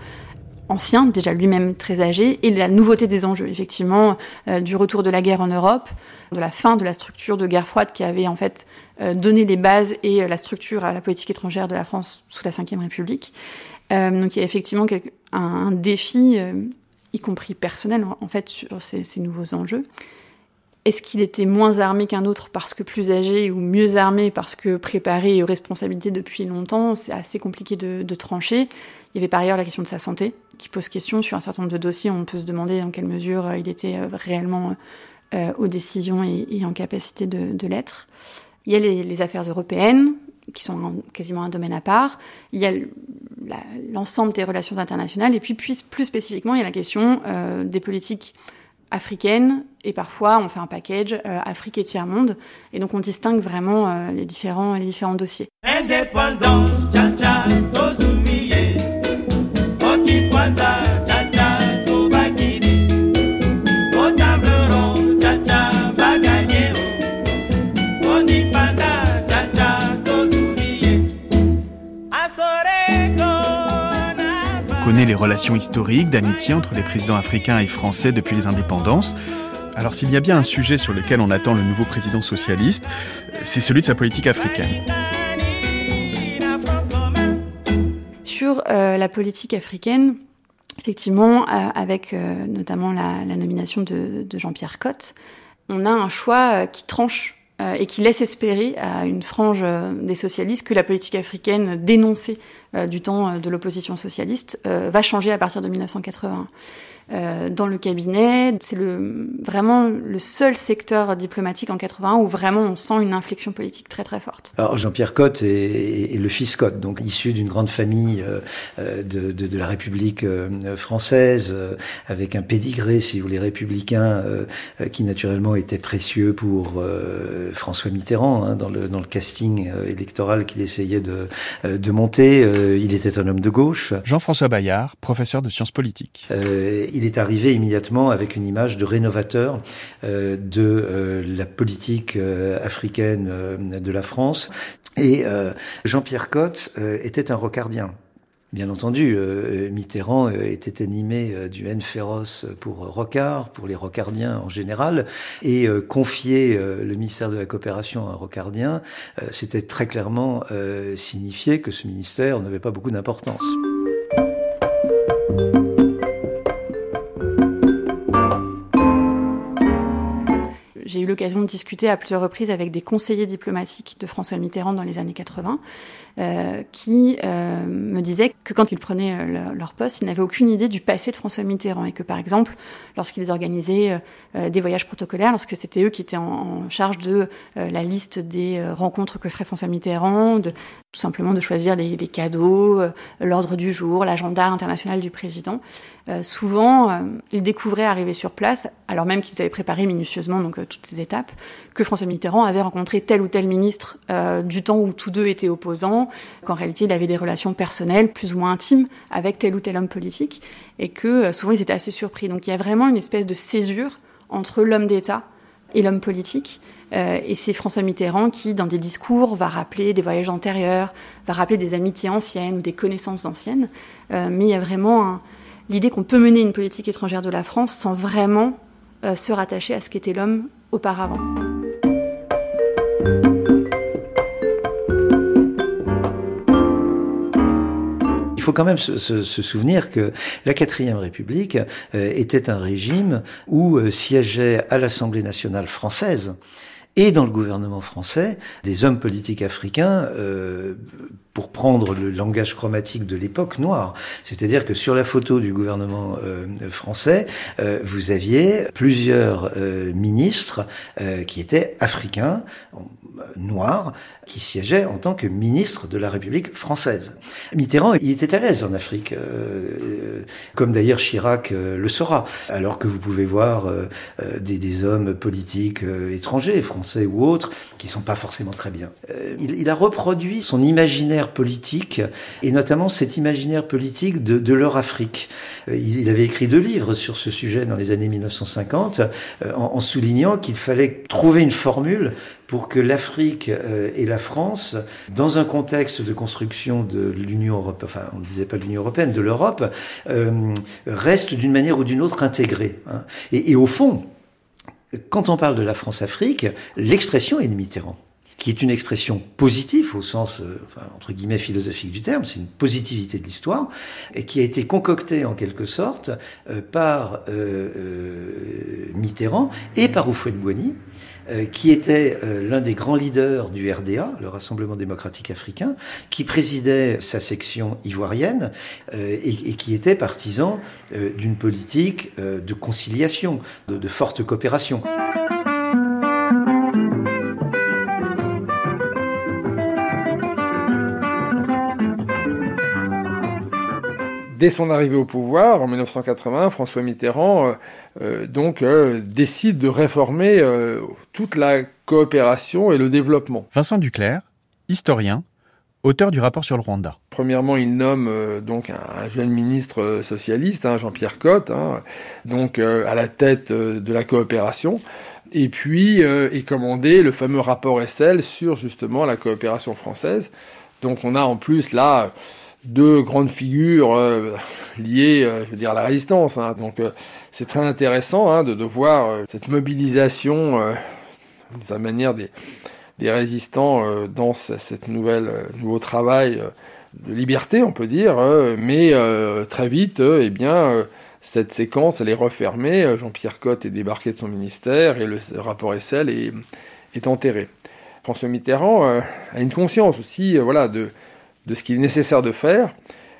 ancien, déjà lui-même très âgé, et la nouveauté des enjeux, effectivement, euh, du retour de la guerre en Europe, de la fin de la structure de guerre froide qui avait en fait euh, donné les bases et euh, la structure à la politique étrangère de la France sous la Ve République. donc il y a effectivement un, défi, y compris personnel, en, fait, sur ces, nouveaux enjeux. Est-ce qu'il était moins armé qu'un autre parce que plus âgé ou mieux armé parce que préparé aux responsabilités depuis longtemps? C'est assez compliqué de, trancher. Il y avait par ailleurs la question de sa santé qui pose question sur un certain nombre de dossiers. On peut se demander dans quelle mesure euh, il était euh, réellement euh, aux décisions et, en capacité de, l'être. Il y a les, affaires européennes qui sont quasiment un domaine à part. Il y a l'ensemble des relations internationales et puis, plus spécifiquement il y a la question des politiques africaine et parfois on fait un package Afrique et tiers-monde et donc on distingue vraiment les, différents, les différents dossiers. Les relations historiques d'amitié entre les présidents africains et français depuis les indépendances? Alors s'il y a bien un sujet sur lequel on attend le nouveau président socialiste, c'est celui de sa politique africaine. Sur euh, la politique africaine, effectivement, euh, avec euh, notamment la, nomination de, de Jean-Pierre Cotte, on a un choix qui tranche et qui laisse espérer à une frange des socialistes que la politique africaine dénoncée euh, du temps euh, de l'opposition socialiste euh, va changer à partir de 1980. Euh, dans le cabinet. C'est le, vraiment le seul secteur diplomatique en 81 où vraiment on sent une inflexion politique très très forte. Alors Jean-Pierre Cotte est, est, le fils Cotte, donc issu d'une grande famille euh, de, de, de, la République euh, française, avec un pédigré, si vous voulez, républicain, qui naturellement était précieux pour François Mitterrand hein, dans, le, dans le casting électoral qu'il essayait de, de monter. il était un homme de gauche. Jean-François Bayard, professeur de sciences politiques il est arrivé immédiatement avec une image de rénovateur euh, de euh, la politique euh, africaine de la France. Et Jean-Pierre Cotte était un rocardien. Bien entendu, Mitterrand était animé du haine féroce pour Rocard, pour les rocardiens en général, et confier le ministère de la coopération à un rocardien, c'était très clairement signifier que ce ministère n'avait pas beaucoup d'importance. J'ai eu l'occasion de discuter à plusieurs reprises avec des conseillers diplomatiques de François Mitterrand dans les années 80, euh, qui euh, me disaient que quand ils prenaient euh, leur poste, ils n'avaient aucune idée du passé de François Mitterrand et que par exemple, lorsqu'ils organisaient des voyages protocolaires, lorsque c'était eux qui étaient en, charge de la liste des rencontres que ferait François Mitterrand, de, tout simplement de choisir les, les cadeaux, l'ordre du jour, l'agenda international du président, souvent ils découvraient arriver sur place, alors même qu'ils avaient préparé minutieusement donc toutes ces étapes, que François Mitterrand avait rencontré tel ou tel ministre du temps où tous deux étaient opposants qu'en réalité il avait des relations personnelles plus ou moins intimes avec tel ou tel homme politique, et que euh, souvent ils étaient assez surpris. Donc il y a vraiment une espèce de césure entre l'homme d'État et l'homme politique. Euh, et c'est François Mitterrand qui, dans des discours, va rappeler des voyages antérieurs, va rappeler des amitiés anciennes ou des connaissances anciennes. Euh, mais il y a vraiment l'idée qu'on peut mener une politique étrangère de la France sans vraiment se rattacher à ce qu'était l'homme auparavant. faut quand même se, souvenir que la quatrième République était un régime où siégeaient à l'Assemblée nationale française et dans le gouvernement français des hommes politiques africains euh, pour prendre le langage chromatique de l'époque noire. C'est-à-dire que sur la photo du gouvernement euh, français, euh, vous aviez plusieurs euh, ministres qui étaient africains, noirs, qui siégeaient en tant que ministre de la République française. Mitterrand, il était à l'aise en Afrique, comme d'ailleurs Chirac le sera, alors que vous pouvez voir des, des, hommes politiques étrangers, français ou autres, qui sont pas forcément très bien. Il, il a reproduit son imaginaire politique, et notamment cet imaginaire politique de, de leur Afrique. Euh, il avait écrit deux livres sur ce sujet dans les années 1950, euh, en, soulignant qu'il fallait trouver une formule pour que l'Afrique euh, et la France, dans un contexte de construction de l'Union européenne, enfin on ne disait pas l'Union européenne, de l'Europe, restent d'une manière ou d'une autre intégrées. Hein. Et, et au fond, quand on parle de la France-Afrique, l'expression est de Mitterrand qui est une expression positive au sens euh, enfin, entre guillemets philosophique du terme, c'est une positivité de l'histoire, et qui a été concoctée en quelque sorte euh, par euh, euh, Mitterrand et par Houphouët-Boigny, euh, qui était l'un des grands leaders du RDA, le Rassemblement démocratique africain, qui présidait sa section ivoirienne et, et, qui était partisan d'une politique de conciliation, de, de forte coopération. Dès son arrivée au pouvoir en 1980, François Mitterrand euh, euh, donc euh, décide de réformer euh, toute la coopération et le développement. Vincent Duclerc, historien, auteur du rapport sur le Rwanda. Premièrement, il nomme euh, donc un, un, jeune ministre socialiste, hein, Jean-Pierre Cotte, hein, donc euh, à la tête de la coopération. Et puis est commandé le fameux rapport Essel sur justement la coopération française. Donc on a en plus là deux grandes figures euh, liées, euh, je veux dire, à la résistance. Hein. Donc, euh, c'est très intéressant hein, de, voir cette mobilisation de sa manière des, des résistants dans cette nouvelle nouveau travail de liberté, on peut dire. mais très vite, eh bien, cette séquence, elle est refermée. Jean-Pierre Cotte est débarqué de son ministère et le rapport Essel est, est enterré. François Mitterrand a une conscience aussi, voilà, de de ce qu'il est nécessaire de faire.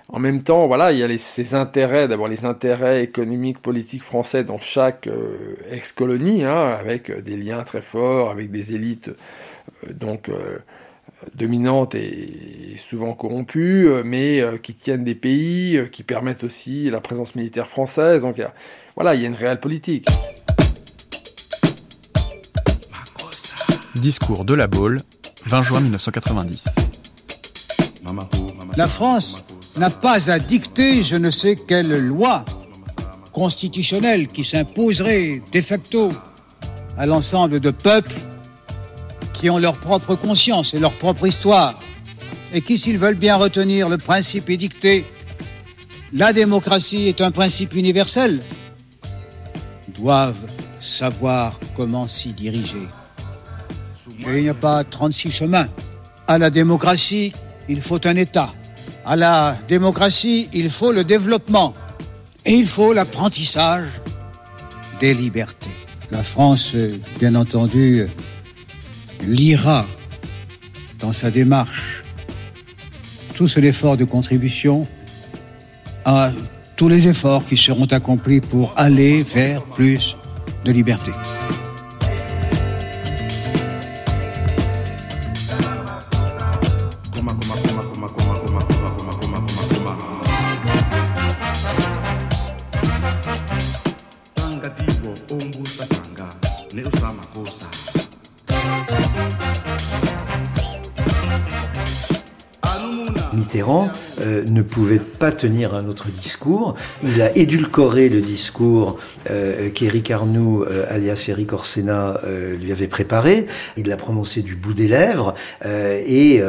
En même temps, voilà, il y a les, ces intérêts, d'abord les intérêts économiques, politiques français dans chaque euh, ex-colonie, hein, avec euh, des liens très forts, avec des élites euh, donc dominantes et souvent corrompues, mais qui tiennent des pays, qui permettent aussi la présence militaire française. Donc voilà, il y a une réelle politique. Discours de la Baule, 20 juin 1990. La France n'a pas à dicter je ne sais quelle loi constitutionnelle qui s'imposerait de facto à l'ensemble de peuples qui ont leur propre conscience et leur propre histoire et qui, s'ils veulent bien retenir le principe édicté, la démocratie est un principe universel, doivent savoir comment s'y diriger. Il n'y a pas 36 chemins. À la démocratie, il faut un État. À la démocratie, il faut le développement. Et il faut l'apprentissage des libertés. La France, bien entendu, lira dans sa démarche tout ce l'effort de contribution à tous les efforts qui seront accomplis pour aller vers plus de liberté. Ne pouvait pas tenir un autre discours. Il a édulcoré le discours euh, qu'Éric Arnoux, euh, alias Éric Orsena, euh, lui avait préparé. Il l'a prononcé du bout des lèvres euh, et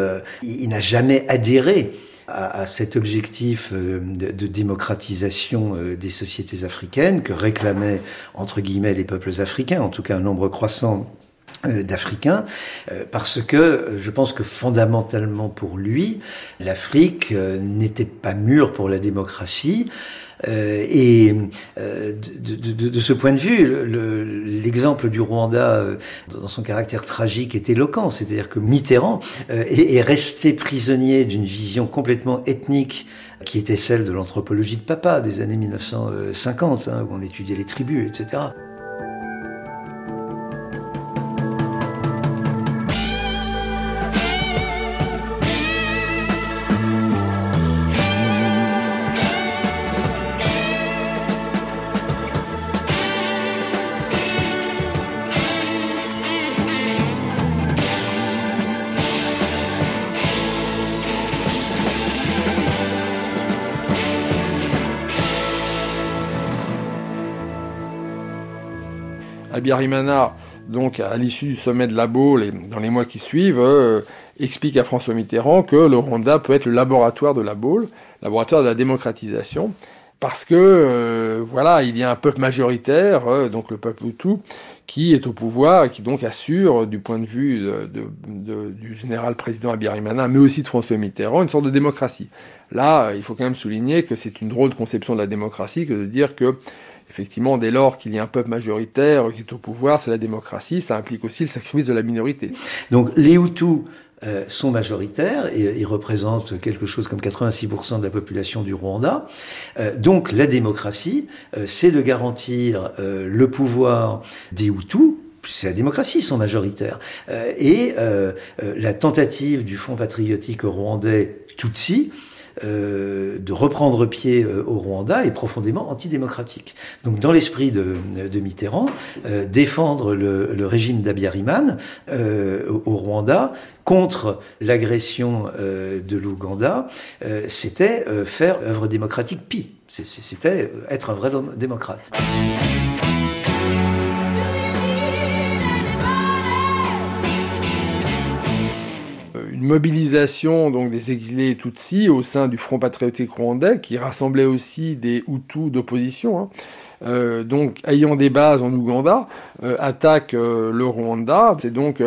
il, n'a jamais adhéré à, cet objectif de démocratisation des sociétés africaines que réclamaient entre guillemets les peuples africains, en tout cas un nombre croissant d'Africains, parce que je pense que fondamentalement pour lui, l'Afrique n'était pas mûre pour la démocratie. Euh, et euh, de, de, de, ce point de vue, l'exemple du Rwanda, euh, dans son caractère tragique, est éloquent. C'est-à-dire que Mitterrand est, est resté prisonnier d'une vision complètement ethnique qui était celle de l'anthropologie de papa des années 1950, hein, où on étudiait les tribus, etc. Abiyarimana, donc à l'issue du sommet de la Baule et dans les mois qui suivent, euh, explique à François Mitterrand que le Rwanda peut être le laboratoire de la Baule, laboratoire de la démocratisation, parce que euh, voilà, il y a un peuple majoritaire, euh, donc le peuple Hutu, qui est au pouvoir et qui donc assure, du point de vue du général président Abiyarimana, mais aussi de François Mitterrand, une sorte de démocratie. Là, il faut quand même souligner que c'est une drôle de conception de la démocratie que de dire que Effectivement, dès lors qu'il y a un peuple majoritaire qui est au pouvoir, c'est la démocratie, ça implique aussi le sacrifice de la minorité. Donc les Hutus euh, sont majoritaires et ils représentent quelque chose comme 86% de la population du Rwanda. Euh, donc la démocratie, euh, c'est de garantir le pouvoir des Hutus, c'est la démocratie, ils sont majoritaires. et la tentative du Front patriotique rwandais Tutsi, euh, de reprendre pied euh, au Rwanda est profondément antidémocratique. Donc dans l'esprit de, Mitterrand, euh, défendre le, régime d'Abiyarimane au Rwanda contre l'agression de l'Ouganda, c'était faire œuvre démocratique pie. C'était être un vrai démocrate. Mobilisation donc des exilés Tutsis au sein du Front patriotique rwandais, qui rassemblait aussi des Hutus d'opposition. Hein. Euh, donc ayant des bases en Ouganda, euh, attaque euh, le Rwanda. C'est donc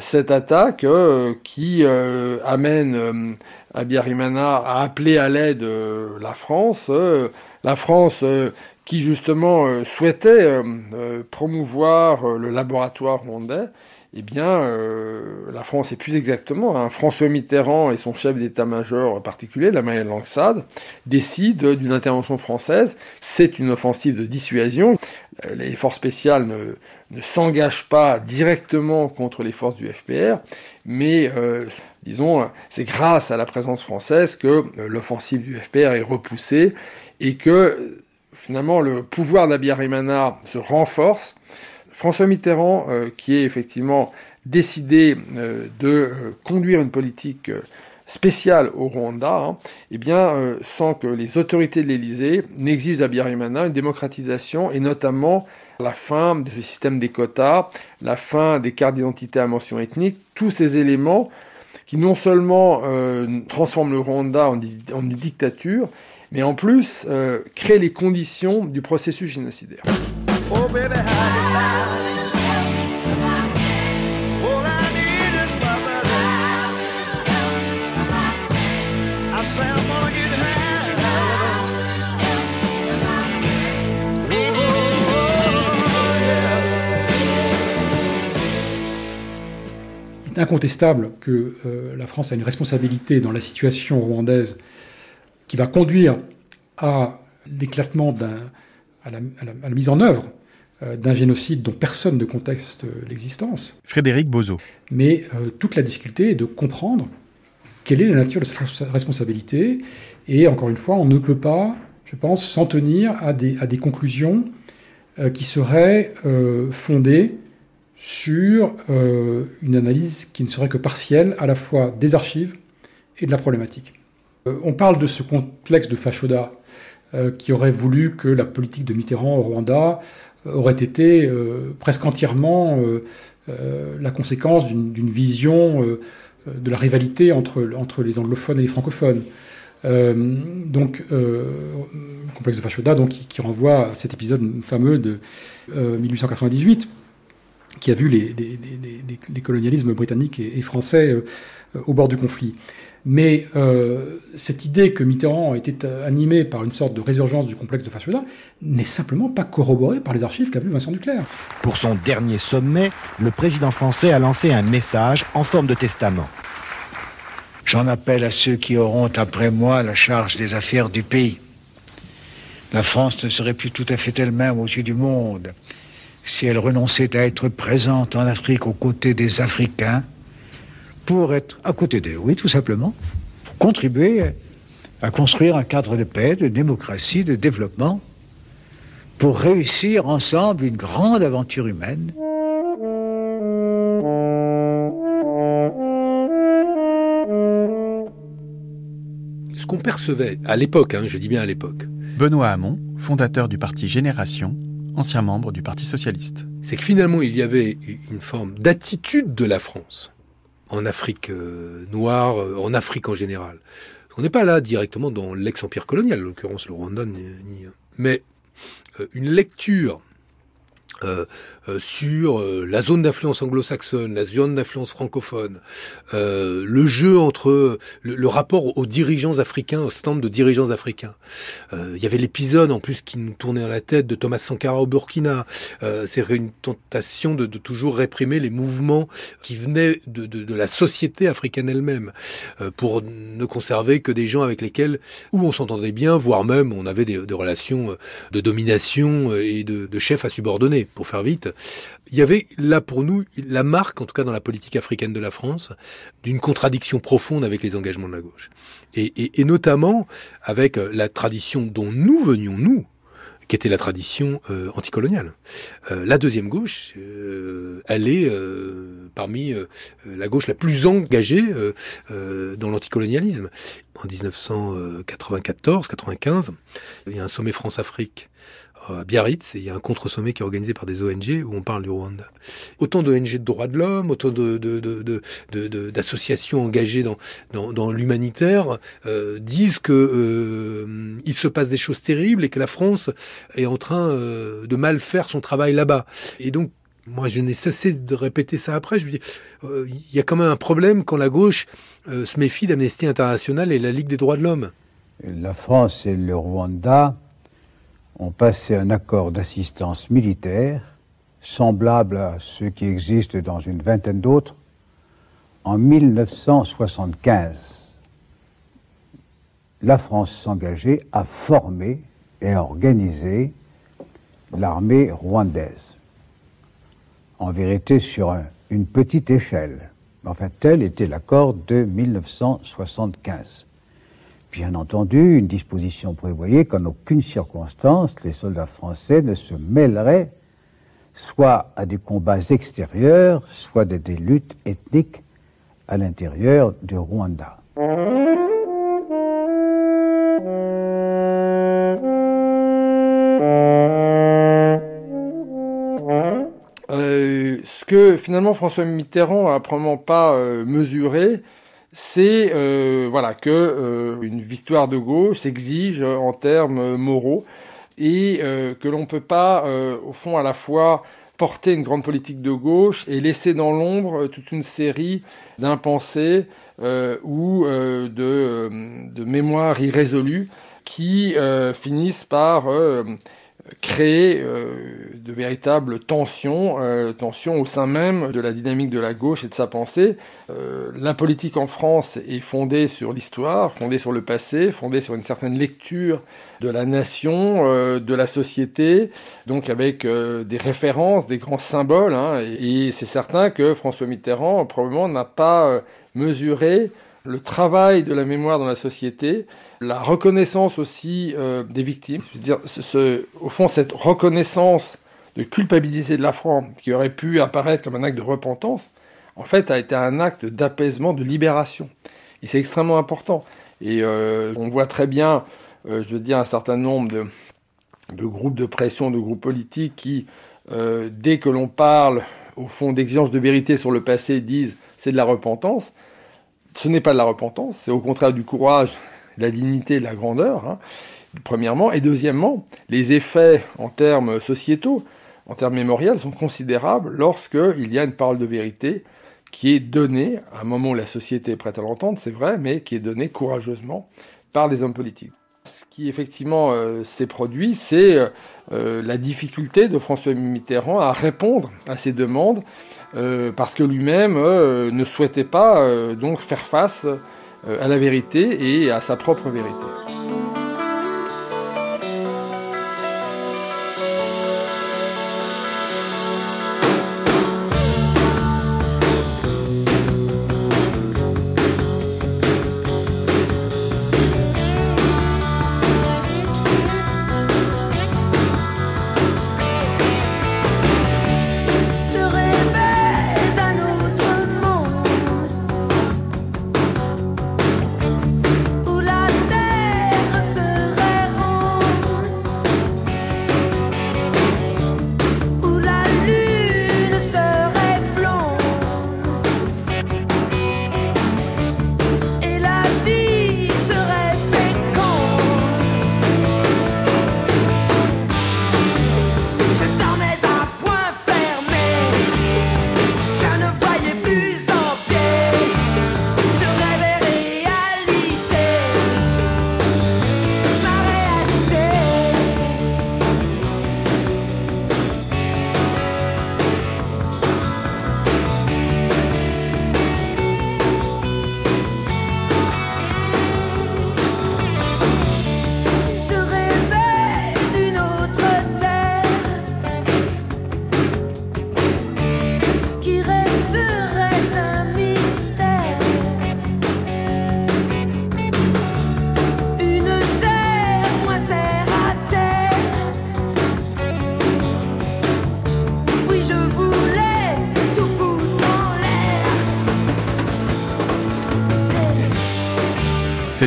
cette attaque qui amène Abiyarimana à appeler à l'aide la France. la France qui justement souhaitait promouvoir le laboratoire rwandais eh bien, euh, la France, et plus exactement, hein, François Mitterrand et son chef d'état-major particulier, la Marielle Langsade, décident d'une intervention française. C'est une offensive de dissuasion. Euh, les forces spéciales ne, ne s'engagent pas directement contre les forces du FPR, mais, euh, disons, c'est grâce à la présence française que l'offensive du FPR est repoussée et que, finalement, le pouvoir d'Abiyarimana se renforce François Mitterrand, euh, qui est effectivement décidé euh, de euh, conduire une politique spéciale au Rwanda, hein, eh sans que les autorités de l'Élysée n'exigent d'Abiyarimana une démocratisation et notamment la fin du système des quotas, la fin des cartes d'identité à mention ethnique, tous ces éléments qui non seulement transforment le Rwanda en, une dictature, mais en plus créent les conditions du processus génocidaire. Il est incontestable que euh, la France a une responsabilité dans la situation rwandaise qui va conduire à l'éclatement, à, la, mise en œuvre d'un génocide dont personne ne conteste l'existence. Frédéric Bozo. Mais euh, toute la difficulté est de comprendre quelle est la nature de cette responsabilité. Et encore une fois, on ne peut pas, je pense, s'en tenir à des, à des conclusions qui seraient fondées sur euh, une analyse qui ne serait que partielle à la fois des archives et de la problématique. Euh, on parle de ce complexe de Fachoda euh, qui aurait voulu que la politique de Mitterrand au Rwanda aurait été presque entièrement la conséquence d'une vision de la rivalité entre, entre les anglophones et les francophones. donc, le complexe de Fachoda donc, qui, renvoie à cet épisode fameux de 1898 qui a vu les, colonialismes britanniques et, français au bord du conflit. Mais euh, cette idée que Mitterrand était animé par une sorte de résurgence du complexe de Fashoda n'est simplement pas corroborée par les archives qu'a vu Vincent Duclerc. Pour son dernier sommet, le président français a lancé un message en forme de testament. J'en appelle à ceux qui auront après moi la charge des affaires du pays. La France ne serait plus tout à fait elle-même aux yeux du monde si elle renonçait à être présente en Afrique aux côtés des Africains pour être à côté d'eux, oui, tout simplement, pour contribuer à construire un cadre de paix, de démocratie, de développement, pour réussir ensemble une grande aventure humaine. Ce qu'on percevait à l'époque, hein, je dis bien à l'époque. Benoît Hamon, fondateur du parti Génération, ancien membre du Parti socialiste. C'est que finalement il y avait une forme d'attitude de la France en Afrique euh, noire, euh, en Afrique en général. On n'est pas là directement dans l'ex-empire colonial, en l'occurrence le Rwanda, ni, mais euh, une lecture euh, euh, sur euh, la zone d'influence anglo-saxonne, la zone d'influence francophone, le jeu entre le, rapport aux dirigeants africains, au stand de dirigeants africains. Il y avait l'épisode en plus qui nous tournait à la tête de Thomas Sankara au Burkina. C'est une tentation de, de, toujours réprimer les mouvements qui venaient de, de, de la société africaine elle-même, pour ne conserver que des gens avec lesquels où on s'entendait bien, voire même on avait des, des relations de domination et de, de chefs à subordonner pour faire vite, il y avait là pour nous la marque, en tout cas dans la politique africaine de la France, d'une contradiction profonde avec les engagements de la gauche. Et, et, notamment avec euh, la tradition dont nous venions, nous, qui était la tradition euh, anticoloniale. Euh, la deuxième gauche, elle est parmi la gauche la plus engagée dans l'anticolonialisme. En 1994-95, il y a un sommet France-Afrique à Biarritz, et il y a un contre-sommet qui est organisé par des ONG où on parle du Rwanda. Autant d'ONG de droits de l'homme, autant d'associations de, de, de, engagées dans, dans, dans l'humanitaire euh, disent que euh, il se passe des choses terribles et que la France est en train euh, de mal faire son travail là-bas. Et donc moi, je n'ai cessé de répéter ça après. Je veux dire, euh, il y a quand même un problème quand la gauche euh, se méfie d'Amnesty International et la Ligue des droits de l'homme. La France et le Rwanda ont passé un accord d'assistance militaire semblable à ceux qui existent dans une vingtaine d'autres en 1975. La France s'engageait à former et à organiser l'armée rwandaise. En vérité, sur une petite échelle. Enfin, tel était l'accord de 1975. Bien entendu, une disposition prévoyait qu'en aucune circonstance les soldats français ne se mêleraient soit à des combats extérieurs, soit à des luttes ethniques à l'intérieur du Rwanda. Ce que finalement François Mitterrand a probablement pas euh, mesuré, c'est euh, voilà que euh, une victoire de gauche s'exige en termes moraux et euh, que l'on peut pas au fond à la fois porter une grande politique de gauche et laisser dans l'ombre toute une série d'impensés ou de mémoires irrésolues qui finissent par créer euh, de véritables tensions, euh, tensions au sein même de la dynamique de la gauche et de sa pensée. Euh, la politique en France est fondée sur l'histoire, fondée sur le passé, fondée sur une certaine lecture de la nation, de la société, donc avec des références, des grands symboles. Hein, et c'est certain que François Mitterrand probablement n'a pas mesuré le travail de la mémoire dans la société, la reconnaissance aussi euh, des victimes. Je veux dire, au fond, cette reconnaissance de culpabilité de la France, qui aurait pu apparaître comme un acte de repentance, en fait, a été un acte d'apaisement, de libération. Et c'est extrêmement important. Et euh, on voit très bien, euh, je veux dire, un certain nombre de, de, groupes de pression, de groupes politiques qui, dès que l'on parle, au fond, d'exigence de vérité sur le passé, disent c'est de la repentance. Ce n'est pas de la repentance, c'est au contraire du courage la dignité, de la grandeur, hein, premièrement, et deuxièmement, les effets en termes sociétaux. en termes mémoriels, sont considérables lorsqu'il y a une parole de vérité qui est donnée, à un moment où la société est prête à l'entendre, c'est vrai, mais qui est donnée courageusement par les hommes politiques. Ce qui effectivement euh, s'est produit, c'est euh, euh, la difficulté de François Mitterrand à répondre à ces demandes, parce que lui-même ne souhaitait pas donc faire face à la vérité et à sa propre vérité.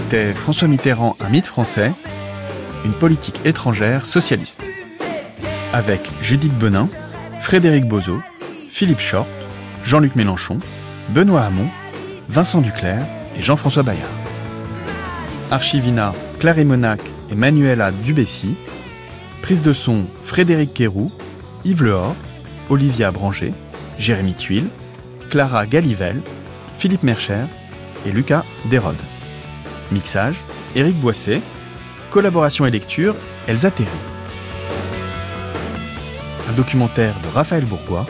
C'était François Mitterrand, un mythe français, une politique étrangère socialiste. Avec Judith Benin, Frédéric Bozo, Philippe Short, Jean-Luc Mélenchon, Benoît Hamon, Vincent Duclerc et Jean-François Bayard. Archivina, Claire Monac et Manuela Dubessy. Prise de son, Frédéric Quéroux, Yves Lehor, Olivia Branger, Jérémy Tuile, Clara Galivelle, Philippe Mercher et Lucas Desrode. Mixage, Éric Boisset. Collaboration et lecture, Elsa Terry. Un documentaire de Raphaël Bourgois,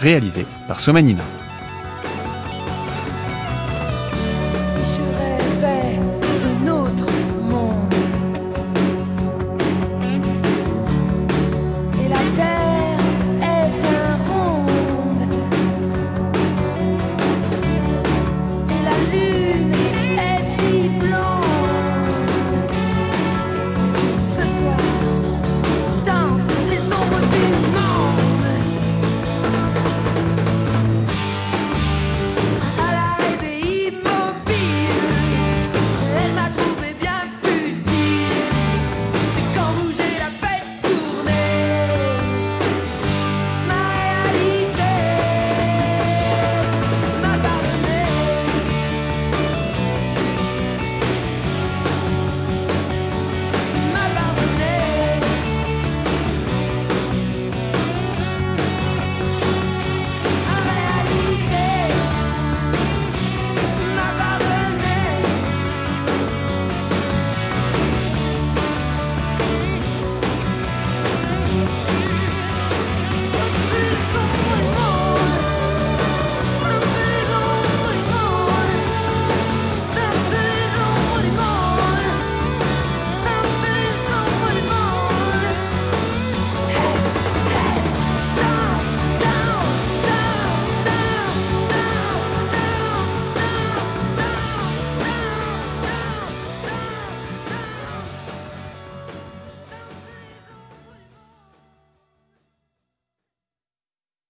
réalisé par Somanina.